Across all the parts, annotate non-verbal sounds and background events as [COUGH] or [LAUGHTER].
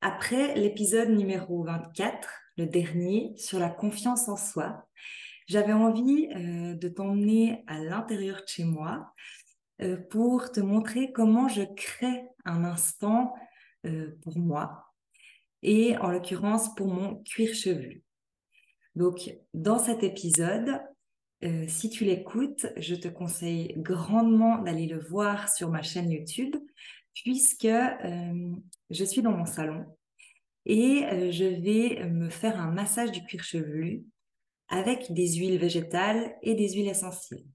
Après l'épisode numéro 24, le dernier sur la confiance en soi, j'avais envie euh, de t'emmener à l'intérieur de chez moi euh, pour te montrer comment je crée un instant euh, pour moi et en l'occurrence pour mon cuir chevelu. Donc dans cet épisode, si tu l'écoutes, je te conseille grandement d'aller le voir sur ma chaîne YouTube puisque euh, je suis dans mon salon et euh, je vais me faire un massage du cuir chevelu avec des huiles végétales et des huiles essentielles.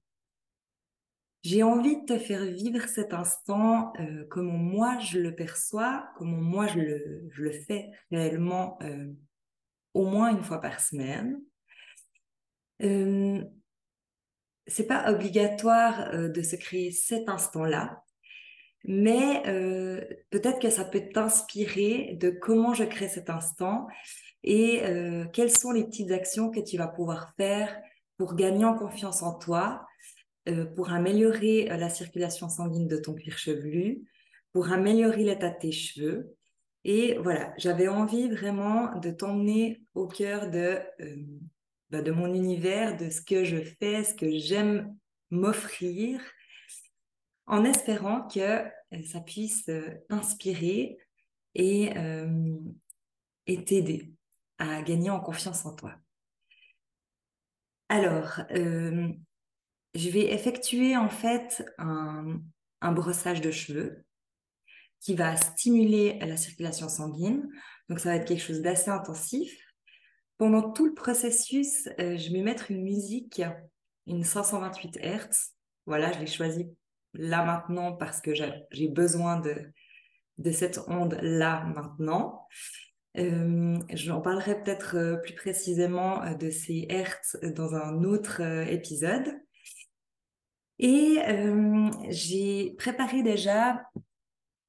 J'ai envie de te faire vivre cet instant euh, comment moi je le perçois, comment moi je le, je le fais réellement au moins une fois par semaine. Euh, c'est pas obligatoire de se créer cet instant-là mais euh, peut-être que ça peut t'inspirer de comment je crée cet instant et euh, quelles sont les petites actions que tu vas pouvoir faire pour gagner en confiance en toi, euh, pour améliorer la circulation sanguine de ton cuir chevelu, pour améliorer l'état de tes cheveux. Et voilà, j'avais envie vraiment de t'emmener au cœur de, bah, de mon univers, de ce que je fais, ce que j'aime m'offrir en espérant que euh, ça puisse euh, inspirer et, euh, et t'aider à gagner en confiance en toi. Alors, je vais effectuer en fait un, un, brossage de cheveux qui va stimuler la circulation sanguine. Donc, ça va être quelque chose d'assez intensif. Pendant tout le processus, je vais mettre une musique, une 528 Hz. Voilà, je l'ai choisie là maintenant parce que j'ai besoin de, de cette onde là maintenant. Euh, J'en parlerai peut-être euh, plus précisément euh, de ces hertz dans un autre euh, épisode. Et j'ai préparé déjà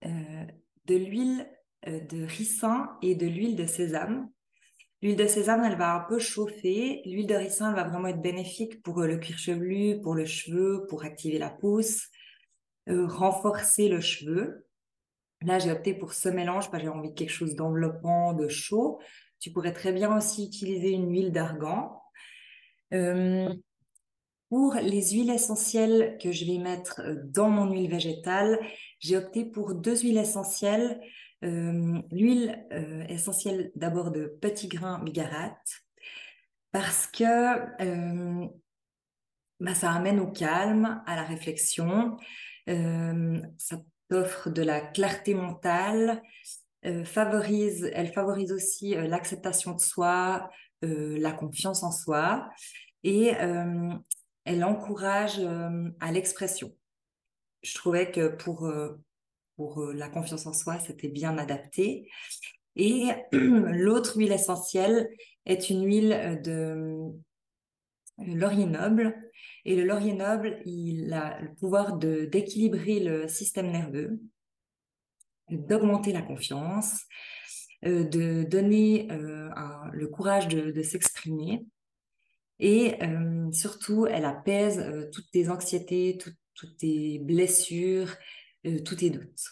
de l'huile de ricin et de l'huile de sésame. L'huile de sésame, elle va un peu chauffer. L'huile de ricin, elle va vraiment être bénéfique pour le cuir chevelu, pour le cheveu, pour activer la pousse, euh, renforcer le cheveu. Là, j'ai opté pour ce mélange parce que j'ai envie de quelque chose d'enveloppant, de chaud. Tu pourrais très bien aussi utiliser une huile d'argan. Euh, pour les huiles essentielles que je vais mettre euh, dans mon huile végétale, j'ai opté pour deux huiles essentielles. L'huile essentielle d'abord de petit grain bigarate parce que bah, ça amène au calme, à la réflexion. Euh, ça t'offre de la clarté mentale, euh, favorise, elle favorise aussi euh, l'acceptation de soi, la confiance en soi et elle encourage à l'expression. Je trouvais que pour, pour la confiance en soi, c'était bien adapté. Et [CLEARS THROAT] l'autre huile essentielle est une huile de laurier noble et le laurier noble, il a le pouvoir d'équilibrer le système nerveux, d'augmenter la confiance, euh, de donner euh, le courage de, s'exprimer. Et euh, surtout, elle apaise toutes tes anxiétés, toutes tes blessures, tous tes doutes.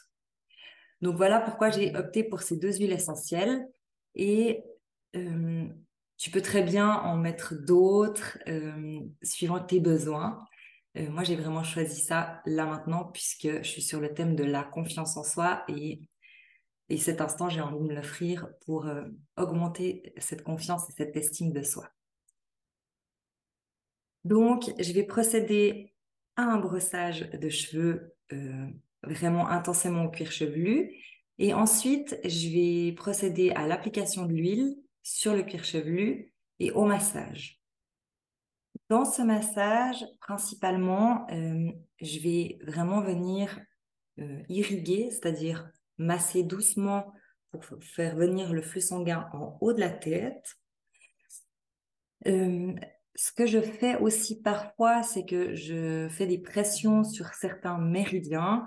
Donc voilà pourquoi j'ai opté pour ces deux huiles essentielles. Et tu peux très bien en mettre d'autres euh, suivant tes besoins. Euh, moi, j'ai vraiment choisi ça là maintenant puisque je suis sur le thème de la confiance en soi et, et cet instant, j'ai envie de me l'offrir pour euh, augmenter cette confiance et cette estime de soi. Donc, je vais procéder à un brossage de cheveux vraiment intensément au cuir chevelu. Et ensuite, je vais procéder à l'application de l'huile sur le cuir chevelu et au massage. Dans ce massage, principalement, euh, je vais vraiment venir euh, irriguer, c'est-à-dire masser doucement pour faire venir le flux sanguin en haut de la tête. Euh, ce que je fais aussi parfois, c'est que je fais des pressions sur certains méridiens,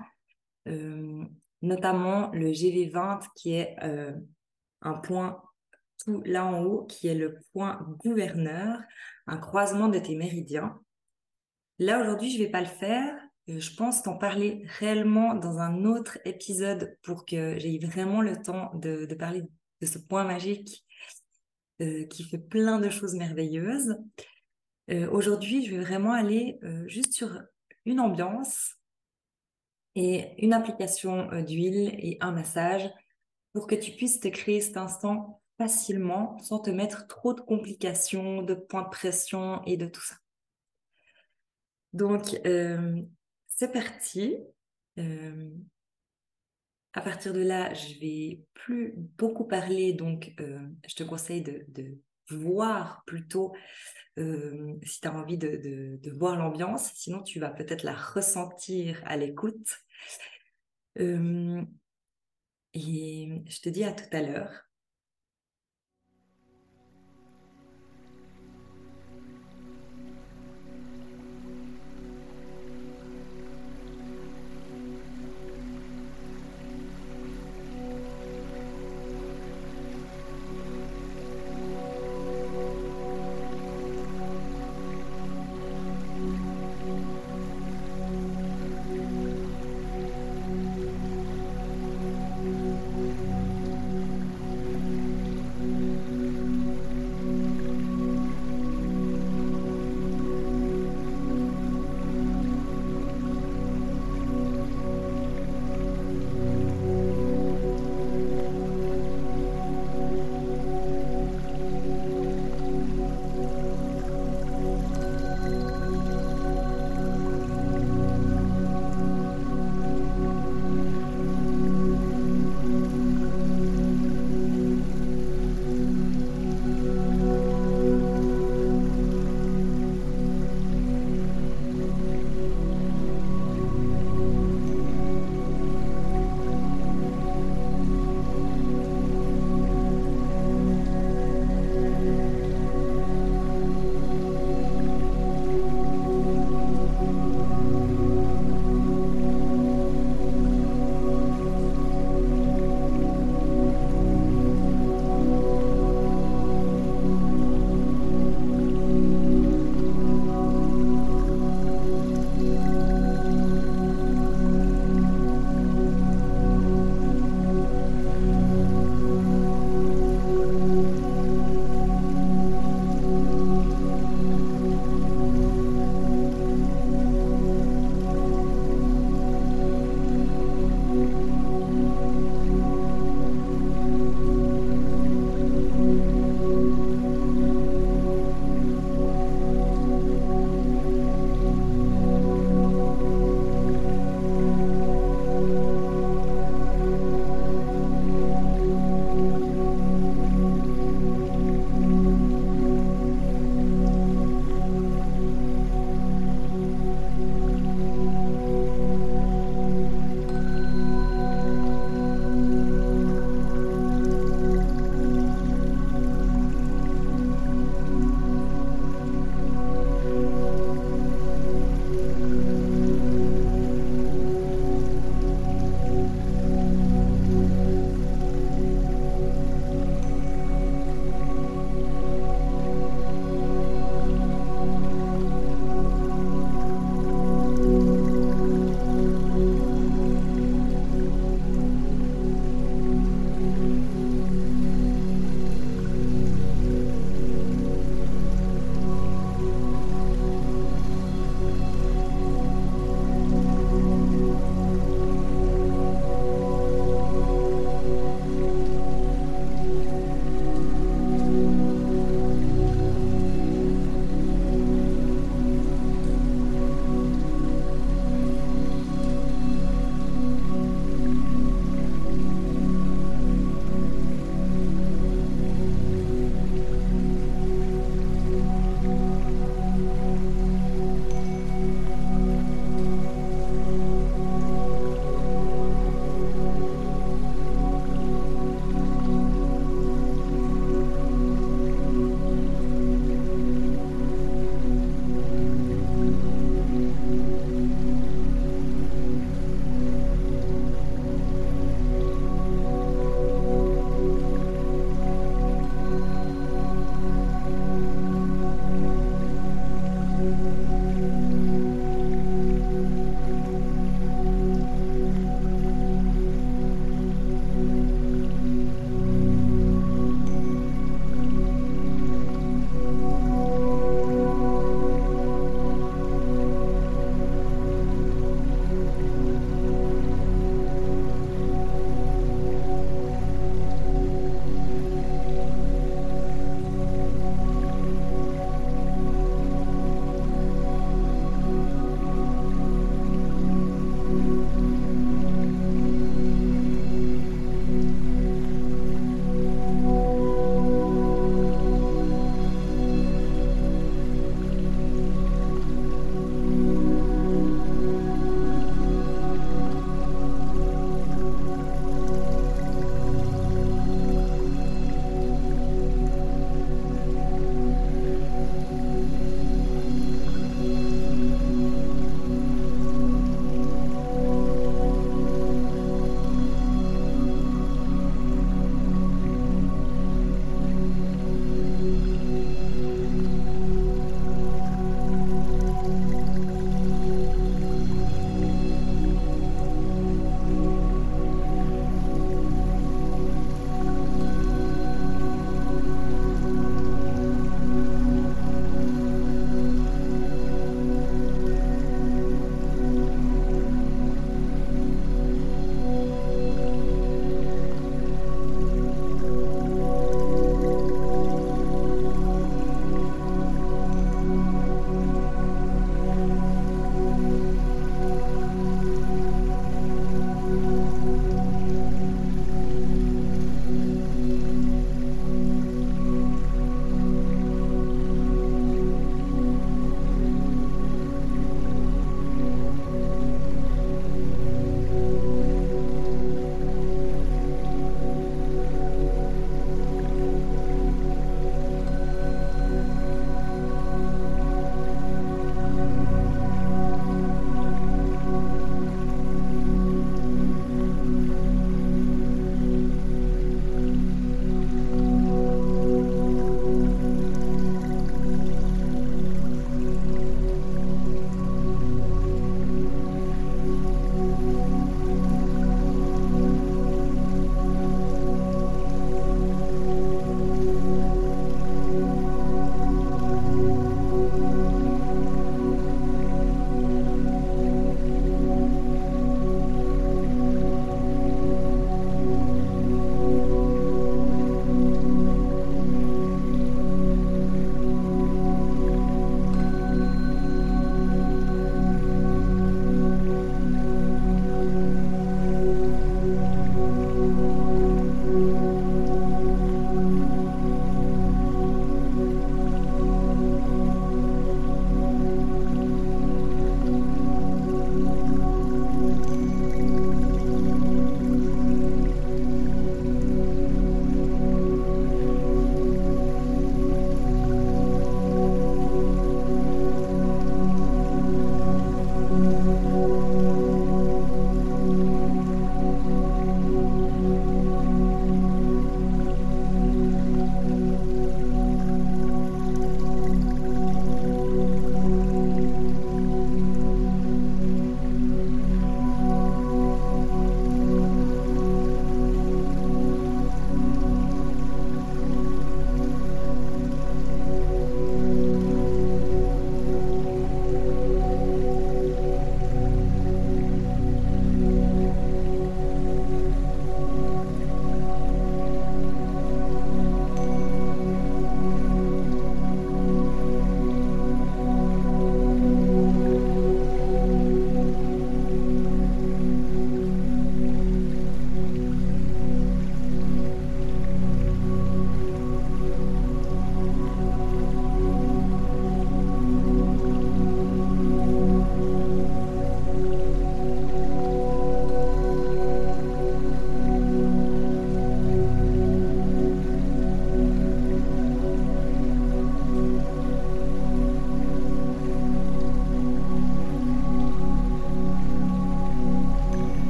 notamment le GV20 qui est un point tout là en haut, qui est le point gouverneur, un croisement de tes méridiens. Là, aujourd'hui, je ne vais pas le faire. Euh, je pense t'en parler réellement dans un autre épisode pour que j'aie vraiment le temps de, parler de ce point magique euh, qui fait plein de choses merveilleuses. Euh, aujourd'hui, je vais vraiment aller juste sur une ambiance et une application d'huile et un massage pour que tu puisses te créer cet instant facilement sans te mettre trop de complications, de points de pression et de tout ça. Donc, euh, c'est parti. Euh, à partir de là, je vais plus beaucoup parler, donc euh, je te conseille de, voir plutôt si tu as envie de, de voir l'ambiance, sinon tu vas peut-être la ressentir à l'écoute. et je te dis à tout à l'heure.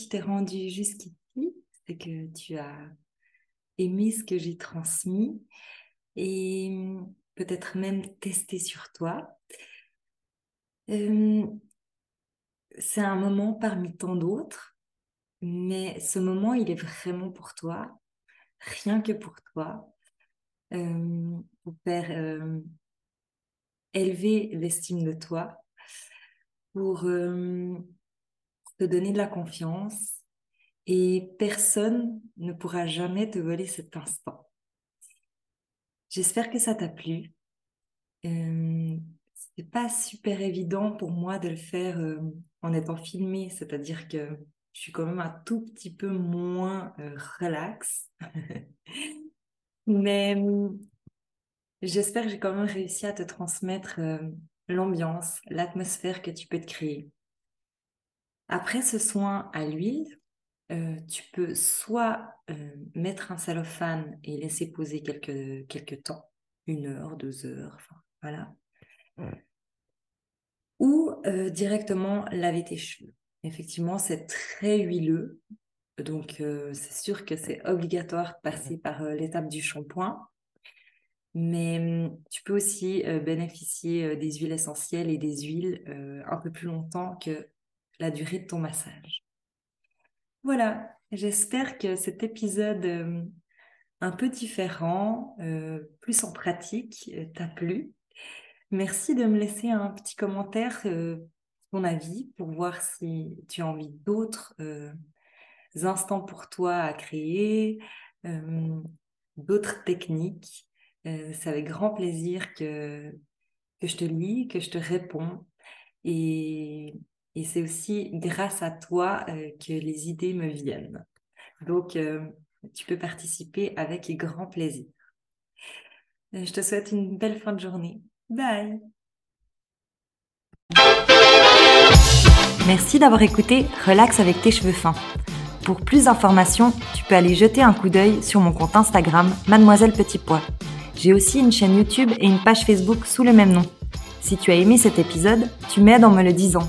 Tu t'es rendu jusqu'ici, c'est que tu as aimé ce que j'ai transmis et peut-être même testé sur toi. Euh, c'est un moment parmi tant d'autres, mais ce moment, il est vraiment pour toi, rien que pour toi, euh, pour faire euh, élever l'estime de toi, pour te donner de la confiance et personne ne pourra jamais te voler cet instant. J'espère que ça t'a plu. Euh, c'est pas super évident pour moi de le faire euh, en étant filmé, c'est-à-dire que je suis quand même un tout petit peu moins euh, relax. [LAUGHS] Mais j'espère que j'ai quand même réussi à te transmettre l'ambiance, l'atmosphère que tu peux te créer. Après ce soin à l'huile, euh, tu peux soit euh, mettre un cellophane et laisser poser quelques, quelques temps, une heure, deux heures, enfin voilà. Ou euh, directement laver tes cheveux. Effectivement, c'est très huileux, donc c'est sûr que c'est obligatoire de passer par l'étape du shampoing. Mais hum, tu peux aussi bénéficier des huiles essentielles et des huiles un peu plus longtemps que la durée de ton massage. Voilà, j'espère que cet épisode euh, un peu différent, euh, plus en pratique, euh, t'a plu. Merci de me laisser un petit commentaire, ton avis, pour voir si tu as envie d'autres instants pour toi à créer, d'autres techniques. C'est avec grand plaisir que, que je te lis, que je te réponds. Et et c'est aussi grâce à toi euh, que les idées me viennent. Donc, euh, tu peux participer avec grand plaisir. Euh, je te souhaite une belle fin de journée. Bye. Merci d'avoir écouté Relax avec tes cheveux fins. Pour plus d'informations, tu peux aller jeter un coup d'œil sur mon compte Instagram Mademoiselle Petit Pois. J'ai aussi une chaîne YouTube et une page Facebook sous le même nom. Si tu as aimé cet épisode, tu m'aides en me le disant.